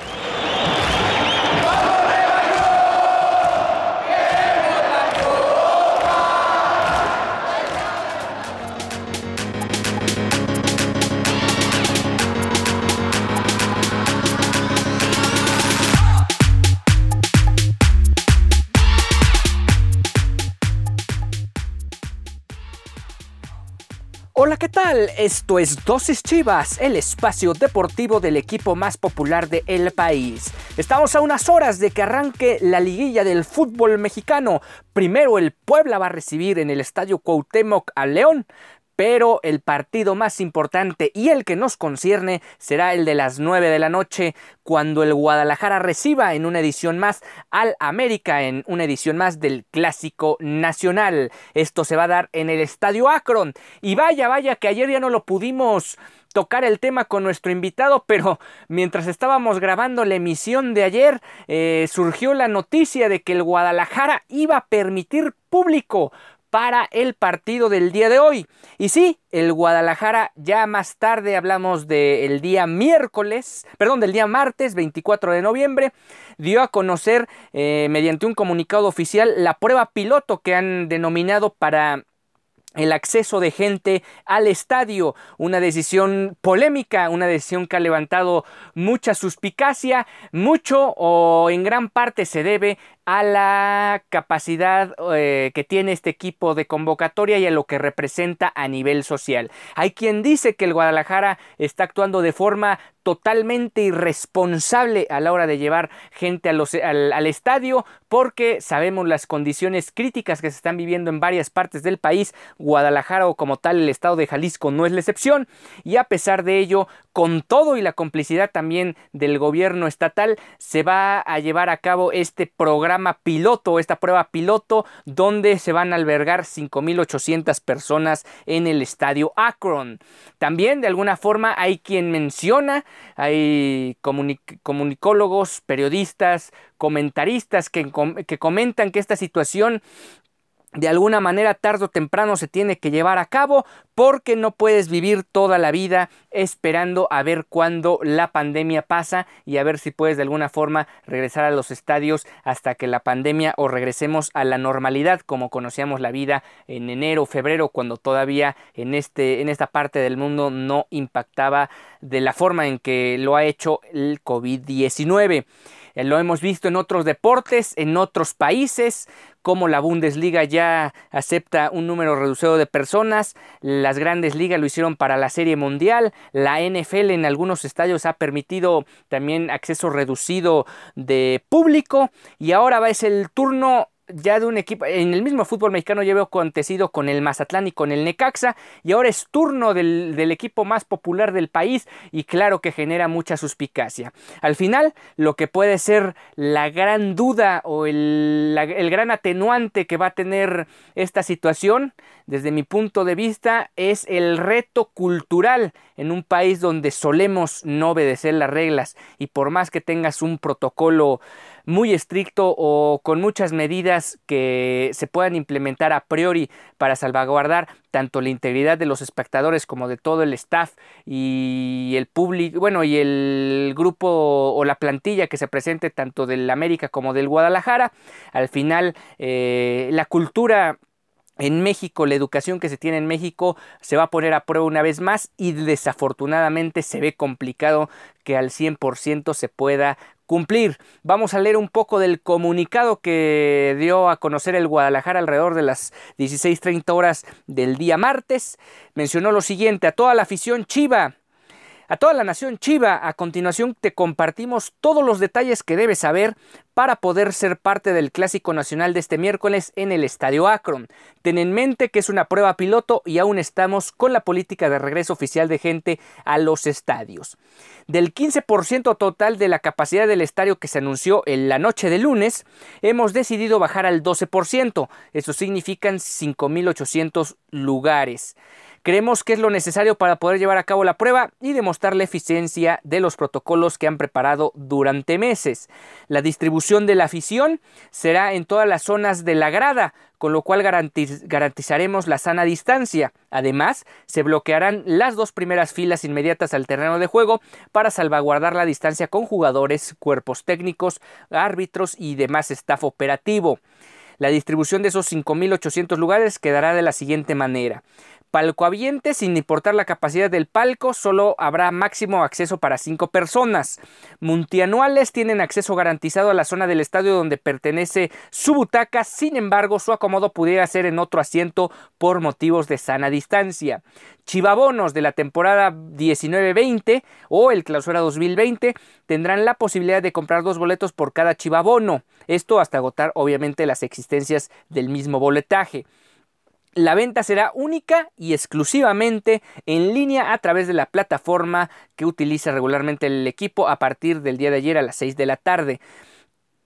何? ¿Qué tal? Esto es Dosis Chivas, el espacio deportivo del equipo más popular de el país. Estamos a unas horas de que arranque la liguilla del fútbol mexicano. Primero el Puebla va a recibir en el Estadio Cuauhtémoc a León, pero el partido más importante y el que nos concierne será el de las 9 de la noche cuando el Guadalajara reciba en una edición más al América en una edición más del Clásico Nacional. Esto se va a dar en el Estadio Akron y vaya, vaya que ayer ya no lo pudimos tocar el tema con nuestro invitado, pero mientras estábamos grabando la emisión de ayer, eh, surgió la noticia de que el Guadalajara iba a permitir público para el partido del día de hoy. Y sí, el Guadalajara ya más tarde hablamos del día miércoles, perdón, del día martes 24 de noviembre, dio a conocer eh, mediante un comunicado oficial la prueba piloto que han denominado para el acceso de gente al estadio, una decisión polémica, una decisión que ha levantado mucha suspicacia, mucho o en gran parte se debe a la capacidad eh, que tiene este equipo de convocatoria y a lo que representa a nivel social. Hay quien dice que el Guadalajara está actuando de forma totalmente irresponsable a la hora de llevar gente al, al, estadio porque sabemos las condiciones críticas que se están viviendo en varias partes del país. Guadalajara o como tal el estado de Jalisco no es la excepción y a pesar de ello, con todo y la complicidad también del gobierno estatal, se va a llevar a cabo este programa piloto, esta prueba piloto, donde se van a albergar 5.800 personas en el estadio Akron. También de alguna forma hay quien menciona, hay comunicólogos, periodistas, comentaristas que, que comentan que esta situación de alguna manera tarde o temprano se tiene que llevar a cabo porque no puedes vivir toda la vida esperando a ver cuándo la pandemia pasa y a ver si puedes de alguna forma regresar a los estadios hasta que la pandemia o regresemos a la normalidad como conocíamos la vida en enero, febrero cuando todavía en este en esta parte del mundo no impactaba de la forma en que lo ha hecho el COVID-19. Eh, lo hemos visto en otros deportes, en otros países, como la Bundesliga ya acepta un número reducido de personas, las grandes ligas lo hicieron para la Serie Mundial, la NFL en algunos estadios ha permitido también acceso reducido de público. Y ahora ser el turno ya de un equipo, en el mismo fútbol mexicano ya veo acontecido con el Mazatlán y con el Necaxa, y ahora es turno del, equipo más popular del país, y claro que genera mucha suspicacia. Al final, lo que puede ser la gran duda o el, el gran atenuante que va a tener esta situación, desde mi punto de vista, es el reto cultural en un país donde solemos no obedecer las reglas, y por más que tengas un protocolo muy estricto o con muchas medidas que se puedan implementar a priori para salvaguardar tanto la integridad de los espectadores como de todo el staff y el público, bueno, y el grupo o la plantilla que se presente tanto del América como del Guadalajara. Al final, eh, la cultura en México, la educación que se tiene en México se va a poner a prueba una vez más y desafortunadamente se ve complicado que al 100% se pueda cumplir. Vamos a leer un poco del comunicado que dio a conocer el Guadalajara alrededor de las 16.30 horas del día martes. Mencionó lo siguiente, a toda la afición chiva A toda la nación Chiva, a continuación te compartimos todos los detalles que debes saber para poder ser parte del Clásico Nacional de este miércoles en el Estadio Akron. Ten en mente que es una prueba piloto y aún estamos con la política de regreso oficial de gente a los estadios. Del 15% total de la capacidad del estadio que se anunció en la noche de lunes, hemos decidido bajar al 12%. Eso significan 5.800 lugares. Creemos que es lo necesario para poder llevar a cabo la prueba y demostrar la eficiencia de los protocolos que han preparado durante meses. La distribución de la afición será en todas las zonas de la grada, con lo cual garantizaremos la sana distancia. Además, se bloquearán las dos primeras filas inmediatas al terreno de juego para salvaguardar la distancia con jugadores, cuerpos técnicos, árbitros y demás staff operativo. La distribución de esos 5.800 lugares quedará de la siguiente manera. Palco Aviente, sin importar la capacidad del palco, solo habrá máximo acceso para cinco personas. Muntianuales tienen acceso garantizado a la zona del estadio donde pertenece su butaca, sin embargo, su acomodo pudiera ser en otro asiento por motivos de sana distancia. Chivabonos de la temporada 19-20 o el clausura 2020 tendrán la posibilidad de comprar dos boletos por cada chivabono. Esto hasta agotar obviamente las existencias del mismo boletaje. La venta será única y exclusivamente en línea a través de la plataforma que utiliza regularmente el equipo a partir del día de ayer a las 6 de la tarde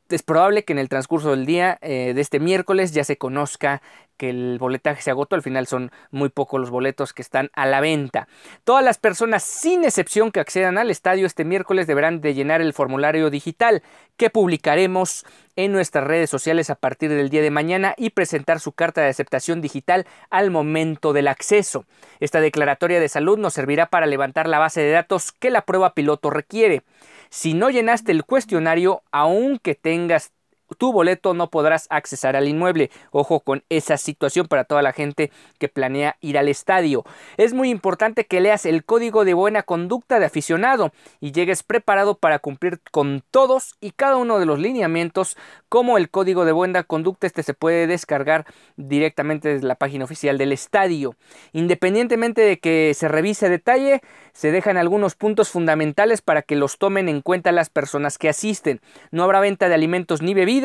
es probable que en el transcurso del día eh, de este miércoles ya se conozca que el boletaje se agotó. Al final son muy pocos los boletos que están a la venta. Todas las personas, sin excepción, que accedan al estadio este miércoles deberán de llenar el formulario digital que publicaremos en nuestras redes sociales a partir del día de mañana y presentar su carta de aceptación digital al momento del acceso. Esta declaratoria de salud nos servirá para levantar la base de datos que la prueba piloto requiere. Si no llenaste el cuestionario, aunque tengas tu boleto no podrás accesar al inmueble. Ojo con esa situación para toda la gente que planea ir al estadio. Es muy importante que leas el código de buena conducta de aficionado y llegues preparado para cumplir con todos y cada uno de los lineamientos como el código de buena conducta. Este se puede descargar directamente desde la página oficial del estadio. Independientemente de que se revise detalle, se dejan algunos puntos fundamentales para que los tomen en cuenta las personas que asisten. No habrá venta de alimentos ni bebidas.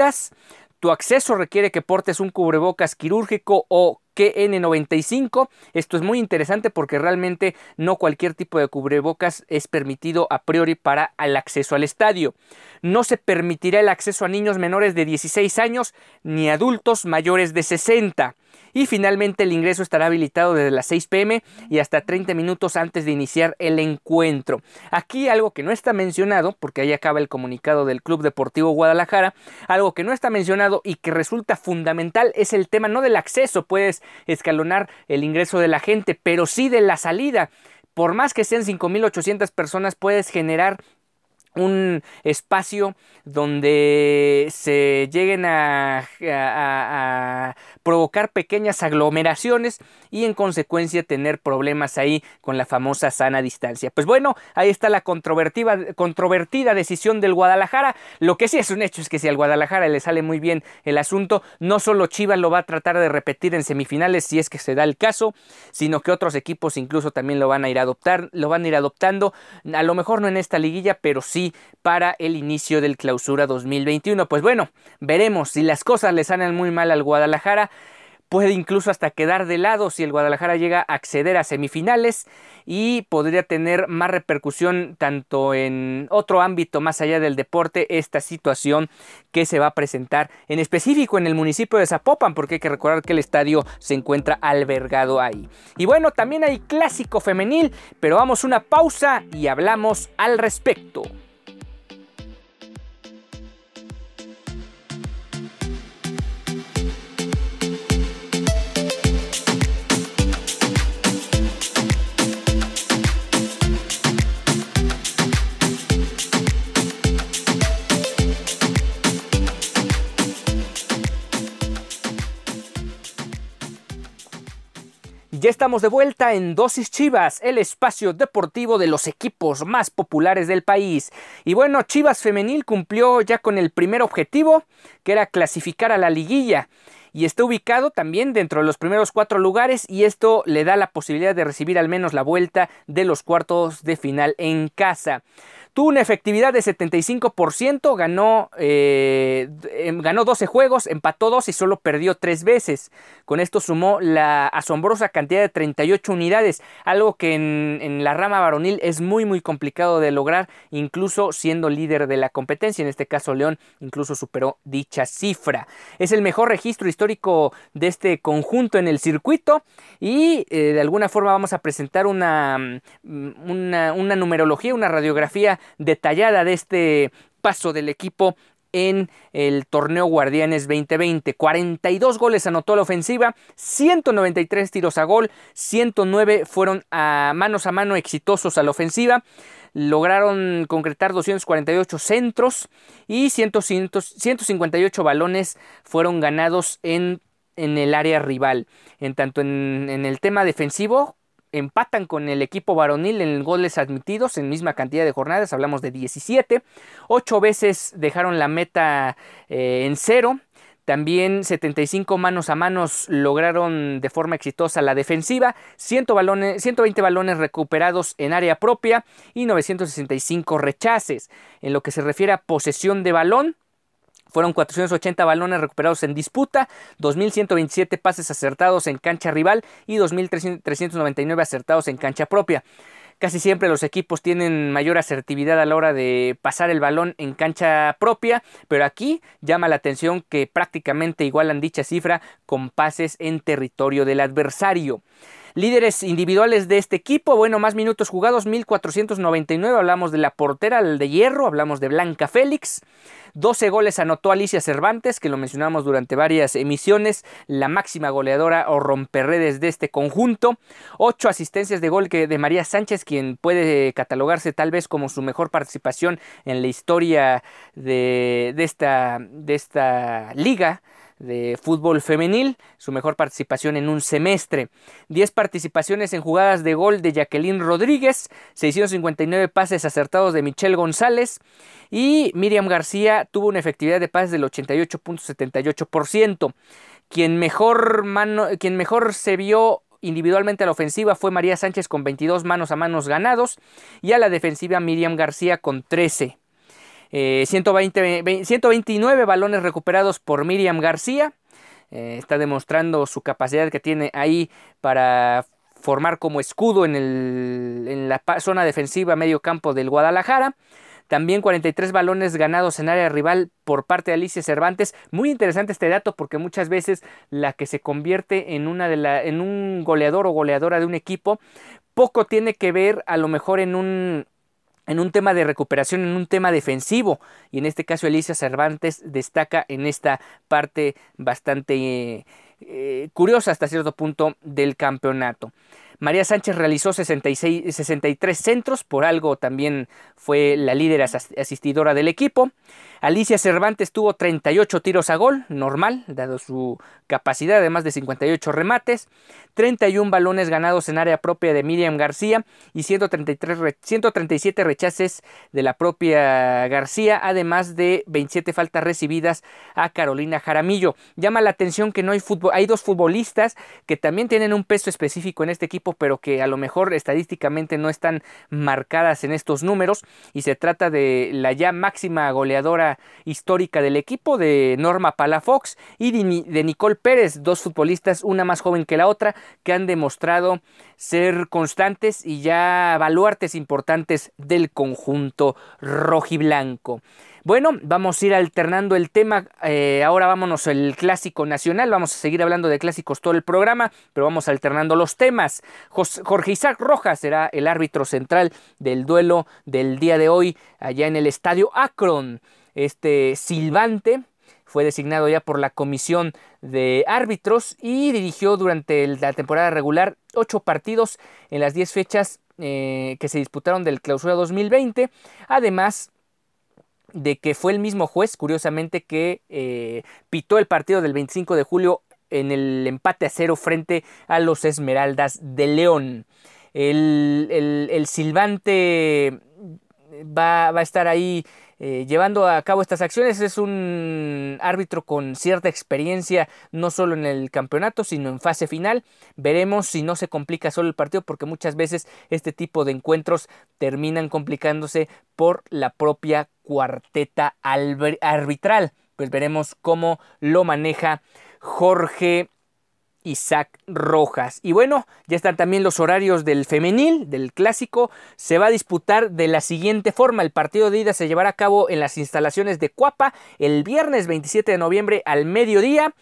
Tu acceso requiere que portes un cubrebocas quirúrgico o KN95. Esto es muy interesante porque realmente no cualquier tipo de cubrebocas es permitido a priori para el acceso al estadio. No se permitirá el acceso a niños menores de 16 años ni adultos mayores de 60. Y finalmente el ingreso estará habilitado desde las 6 pm y hasta 30 minutos antes de iniciar el encuentro. Aquí algo que no está mencionado, porque ahí acaba el comunicado del Club Deportivo Guadalajara, algo que no está mencionado y que resulta fundamental es el tema no del acceso, puedes escalonar el ingreso de la gente, pero sí de la salida. Por más que sean 5.800 personas, puedes generar un espacio donde se lleguen a, provocar pequeñas aglomeraciones y en consecuencia tener problemas ahí con la famosa sana distancia. Pues bueno, ahí está la controvertida, decisión del Guadalajara. Lo que sí es un hecho es que si al Guadalajara le sale muy bien el asunto, no solo Chivas lo va a tratar de repetir en semifinales si es que se da el caso, sino que otros equipos incluso también lo van a ir adoptar, lo van a ir adoptando, a lo mejor no en esta liguilla, pero sí para el inicio del clausura 2021. Pues bueno, veremos si las cosas le salen muy mal al Guadalajara puede incluso hasta quedar de lado si el Guadalajara llega a acceder a semifinales y podría tener más repercusión tanto en otro ámbito más allá del deporte esta situación que se va a presentar en específico en el municipio de Zapopan porque hay que recordar que el estadio se encuentra albergado ahí. Y bueno, también hay clásico femenil, pero vamos una pausa y hablamos al respecto. Estamos de vuelta en Dosis Chivas, el espacio deportivo de los equipos más populares del país. Y bueno, Chivas Femenil cumplió ya con el primer objetivo, que era clasificar a la liguilla. y está ubicado también dentro de los primeros cuatro lugares y esto le da la posibilidad de recibir al menos la vuelta de los cuartos de final en casa. Tuvo una efectividad de 75%, ganó, eh, em, ganó 12 juegos, empató 2 y solo perdió 3 veces. Con esto sumó la asombrosa cantidad de 38 unidades, algo que en, la rama varonil es muy muy complicado de lograr, incluso siendo líder de la competencia. En este caso León incluso superó dicha cifra. Es el mejor registro histórico de este conjunto en el circuito y eh, de alguna forma vamos a presentar una, mm, una numerología, una radiografía detallada de este paso del equipo en el torneo Guardianes 2020. 42 goles anotó la ofensiva, 193 tiros a gol, 109 fueron a manos a mano exitosos a la ofensiva. Lograron concretar 248 centros y 158 balones fueron ganados en, en el área rival. En tanto en, en el tema defensivo, empatan con el equipo varonil en goles admitidos en misma cantidad de jornadas, hablamos de 17. Ocho veces dejaron la meta eh, en cero. También 75 manos a manos lograron de forma exitosa la defensiva, 100 balones, 120 balones recuperados en área propia y 965 rechaces. En lo que se refiere a posesión de balón, fueron 480 balones recuperados en disputa, 2.127 pases acertados en cancha rival y 2.399 acertados en cancha propia. Casi siempre los equipos tienen mayor asertividad a la hora de pasar el balón en cancha propia, pero aquí llama la atención que prácticamente igualan dicha cifra con pases en territorio del adversario. Líderes individuales de este equipo, bueno, más minutos jugados, 1499, hablamos de la portera, el de hierro, hablamos de Blanca Félix. 12 goles anotó Alicia Cervantes, que lo mencionamos durante varias emisiones, la máxima goleadora o romperredes de este conjunto. 8 asistencias de gol que de María Sánchez, quien puede catalogarse tal vez como su mejor participación en la historia de, esta, de esta liga de fútbol femenil, su mejor participación en un semestre. 10 participaciones en jugadas de gol de Jacqueline Rodríguez, 659 pases acertados de Michelle González y Miriam García tuvo una efectividad de pases del 88.78%. Quien mejor, mano, quien mejor se vio individualmente a la ofensiva fue María Sánchez con 22 manos a manos ganados y a la defensiva Miriam García con 13. 120, eh, 129 balones recuperados por Miriam García. Eh, está demostrando su capacidad que tiene ahí para formar como escudo en, la zona defensiva medio campo del Guadalajara. También 43 balones ganados en área rival por parte de Alicia Cervantes. Muy interesante este dato porque muchas veces la que se convierte en un goleador o goleadora de un equipo poco tiene que ver a lo mejor en un en un tema de recuperación, en un tema defensivo. Y en este caso Alicia Cervantes destaca en esta parte bastante eh, curiosa hasta cierto punto del campeonato. María Sánchez realizó 66, 63 centros, por algo también fue la líder asistidora del equipo. Alicia Cervantes tuvo 38 tiros a gol, normal, dado su capacidad, además de 58 remates, 31 balones ganados en área propia de Miriam García y 133, 137 rechaces de la propia García, además de 27 faltas recibidas a Carolina Jaramillo. Llama la atención que no hay fútbol, hay dos futbolistas que también tienen un peso específico en este equipo, pero que a lo mejor estadísticamente no están marcadas en estos números y se trata de la ya máxima goleadora histórica del equipo de Norma Palafox y de Nicole Pérez, dos futbolistas, una más joven que la otra, que han demostrado ser constantes y ya baluartes importantes del conjunto rojiblanco. Bueno, vamos a ir alternando el tema. Eh, ahora vámonos al clásico nacional. Vamos a seguir hablando de clásicos todo el programa, pero vamos alternando los temas. Jorge Isaac Rojas será el árbitro central del duelo del día de hoy allá en el estadio Akron. Este silbante fue designado ya por la comisión de árbitros y dirigió durante la temporada regular ocho partidos en las diez fechas eh, que se disputaron del clausura 2020. Además de que fue el mismo juez, curiosamente, que eh, pitó el partido del 25 de julio en el empate a cero frente a los Esmeraldas de León. el, el silbante va, a estar ahí eh, llevando a cabo estas acciones. Es un árbitro con cierta experiencia, no solo en el campeonato, sino en fase final. Veremos si no se complica solo el partido, porque muchas veces este tipo de encuentros terminan complicándose por la propia cuarteta arbitral. Pues veremos cómo lo maneja Jorge Isaac Rojas. Y bueno, ya están también los horarios del femenil, del clásico. Se va a disputar de la siguiente forma. El partido de ida se llevará a cabo en las instalaciones de Cuapa el viernes 27 de noviembre al mediodía.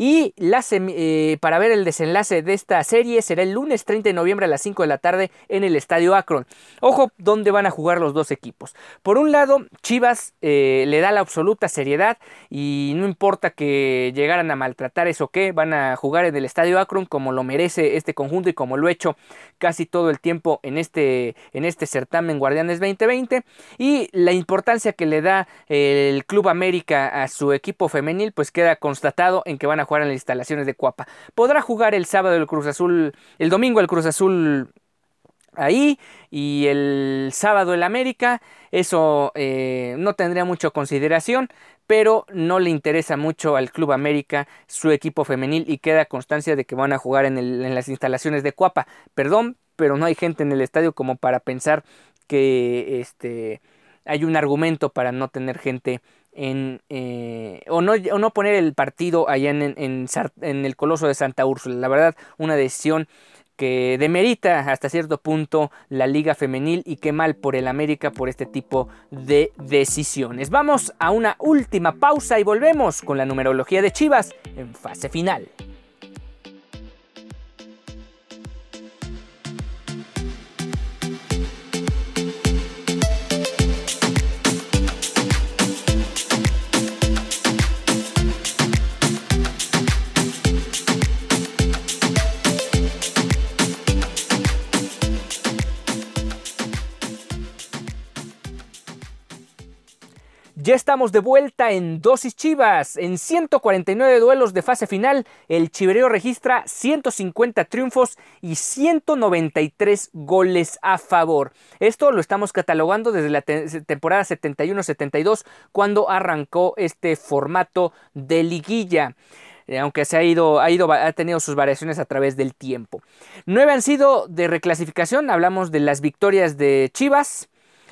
Y eh, para ver el desenlace de esta serie será el lunes 30 de noviembre a las 5 de la tarde en el Estadio Akron. Ojo, ¿dónde van a jugar los dos equipos? Por un lado, Chivas eh, le da la absoluta seriedad y no importa que llegaran a maltratar eso que van a jugar en el Estadio Akron como lo merece este conjunto y como lo he hecho casi todo el tiempo en este, en este certamen Guardianes 2020. Y la importancia que le da el Club América a su equipo femenil pues queda constatado en que van a jugar en las instalaciones de Cuapa. Podrá jugar el sábado el Cruz Azul, el domingo el Cruz Azul ahí y el sábado el América. Eso eh, no tendría mucha consideración, pero no le interesa mucho al Club América su equipo femenil y queda constancia de que van a jugar en, en las instalaciones de Cuapa. Perdón, pero no hay gente en el estadio como para pensar que este hay un argumento para no tener gente en, eh, o, no, o, no, poner el partido allá en, en, el Coloso de Santa Úrsula. La verdad, una decisión que demerita hasta cierto punto la liga femenil y qué mal por el América por este tipo de decisiones. Vamos a una última pausa y volvemos con la numerología de Chivas en fase final. Ya estamos de vuelta en Dosis Chivas. En 149 duelos de fase final, el Chivereo registra 150 triunfos y 193 goles a favor. Esto lo estamos catalogando desde la temporada 71-72, cuando arrancó este formato de liguilla eh, aunque se ha ido, ha ido, ha tenido sus variaciones a través del tiempo. Nueve han sido de reclasificación, hablamos de las victorias de Chivas,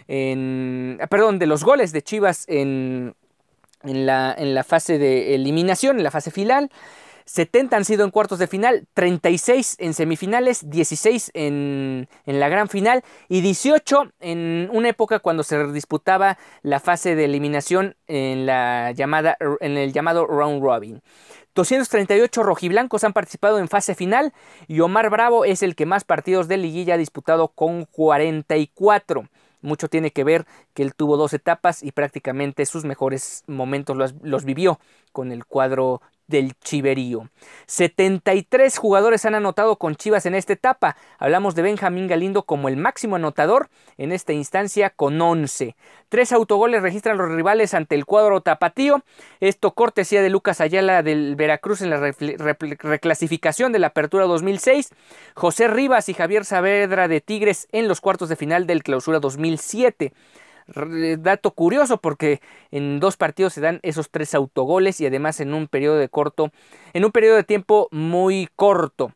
ah, perdón, de los goles de Chivas en, en, la, en la fase de eliminación, en la fase final. 70 han sido en cuartos de final, 36 en semifinales, 16 en, en, la gran final y 18 en una época cuando se disputaba la fase de eliminación en, la llamada, en el llamado round robin. 238 rojiblancos han participado en fase final y Omar Bravo es el que más partidos de liguilla ha disputado con 44. Mucho tiene que ver que él tuvo dos etapas y prácticamente sus mejores momentos los, los vivió con el cuadro del Chiverío. 73 jugadores han anotado con Chivas en esta etapa. Hablamos de Benjamín Galindo como el máximo anotador en esta instancia con 11. Tres autogoles registran los rivales ante el cuadro tapatío. Esto cortesía de Lucas Ayala del Veracruz en la reclasificación de la Apertura 2006. José Rivas y Javier Saavedra de Tigres en los cuartos de final del Clausura 2007 dato curioso porque en dos partidos se dan esos tres autogoles y además en un periodo de corto, en un periodo de tiempo muy corto.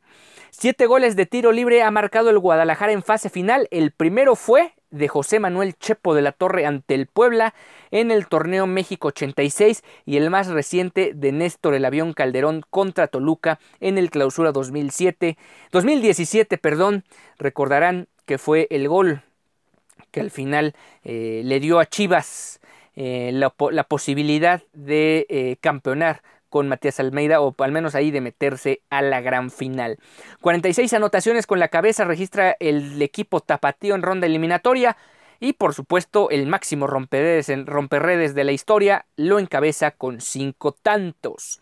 Siete goles de tiro libre ha marcado el Guadalajara en fase final. El primero fue de José Manuel Chepo de la Torre ante el Puebla en el torneo México 86 y el más reciente de Néstor el Avión Calderón contra Toluca en el Clausura 2007, 2017, perdón, recordarán que fue el gol que al final eh, le dio a Chivas eh, la, posibilidad de eh, campeonar con Matías Almeida o al menos ahí de meterse a la gran final. 46 anotaciones con la cabeza registra el equipo tapatío en ronda eliminatoria y por supuesto el máximo romperredes, romperredes de la historia lo encabeza con 5 tantos.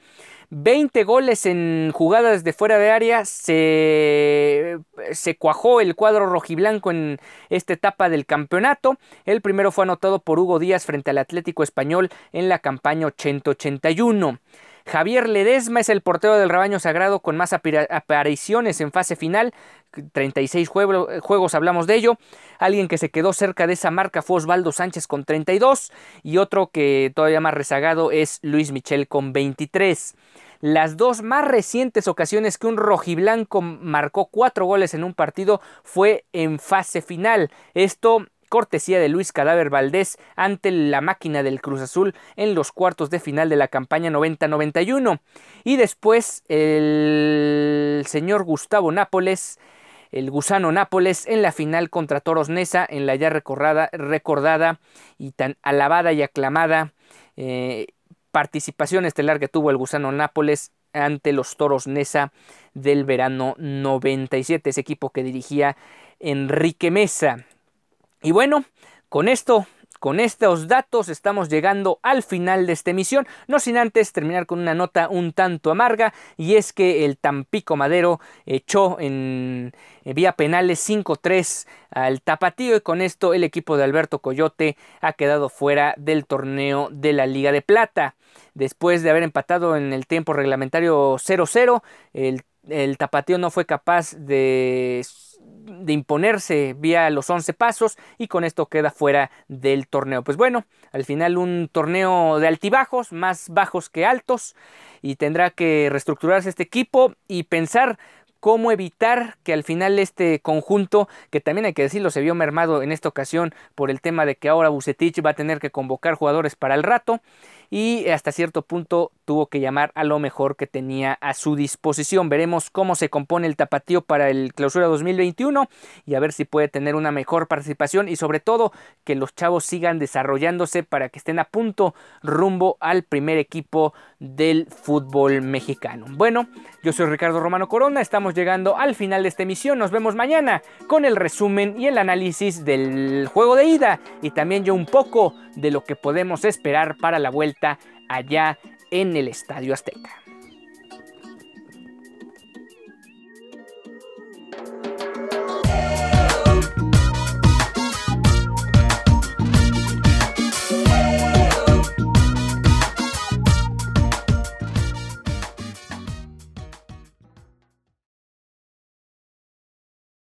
20 goles en jugadas de fuera de área. Se, se cuajó el cuadro rojiblanco en esta etapa del campeonato. El primero fue anotado por Hugo Díaz frente al Atlético Español en la campaña 80-81. Javier Ledesma es el portero del rebaño sagrado con más apariciones en fase final. 36 juegos, hablamos de ello. Alguien que se quedó cerca de esa marca fue Osvaldo Sánchez con 32 y otro que todavía más rezagado es Luis Michel con 23. Las dos más recientes ocasiones que un rojiblanco marcó cuatro goles en un partido fue en fase final. Esto cortesía de Luis Cadáver Valdés ante la máquina del Cruz Azul en los cuartos de final de la campaña 90-91. Y después el señor Gustavo Nápoles, el gusano Nápoles, en la final contra Toros Nesa, en la ya recordada, recordada y tan alabada y aclamada eh, participación estelar que tuvo el gusano Nápoles ante los Toros Nesa del verano 97, ese equipo que dirigía Enrique Mesa. Y bueno, con esto con estos datos estamos llegando al final de esta emisión, no sin antes terminar con una nota un tanto amarga y es que el Tampico Madero echó en vía penales 5-3 al Tapatío y con esto el equipo de Alberto Coyote ha quedado fuera del torneo de la Liga de Plata. Después de haber empatado en el tiempo reglamentario 0-0, el, el Tapatío no fue capaz de de imponerse vía los 11 pasos y con esto queda fuera del torneo. Pues bueno, al final un torneo de altibajos, más bajos que altos y tendrá que reestructurarse este equipo y pensar cómo evitar que al final este conjunto, que también hay que decirlo, se vio mermado en esta ocasión por el tema de que ahora Bucetich va a tener que convocar jugadores para el rato y hasta cierto punto tuvo que llamar a lo mejor que tenía a su disposición. Veremos cómo se compone el tapatío para el clausura 2021 y a ver si puede tener una mejor participación y sobre todo que los chavos sigan desarrollándose para que estén a punto rumbo al primer equipo del fútbol mexicano. Bueno, yo soy Ricardo Romano Corona, estamos llegando al final de esta emisión, nos vemos mañana con el resumen y el análisis del juego de ida y también yo un poco de lo que podemos esperar para la allá en el Estadio Azteca.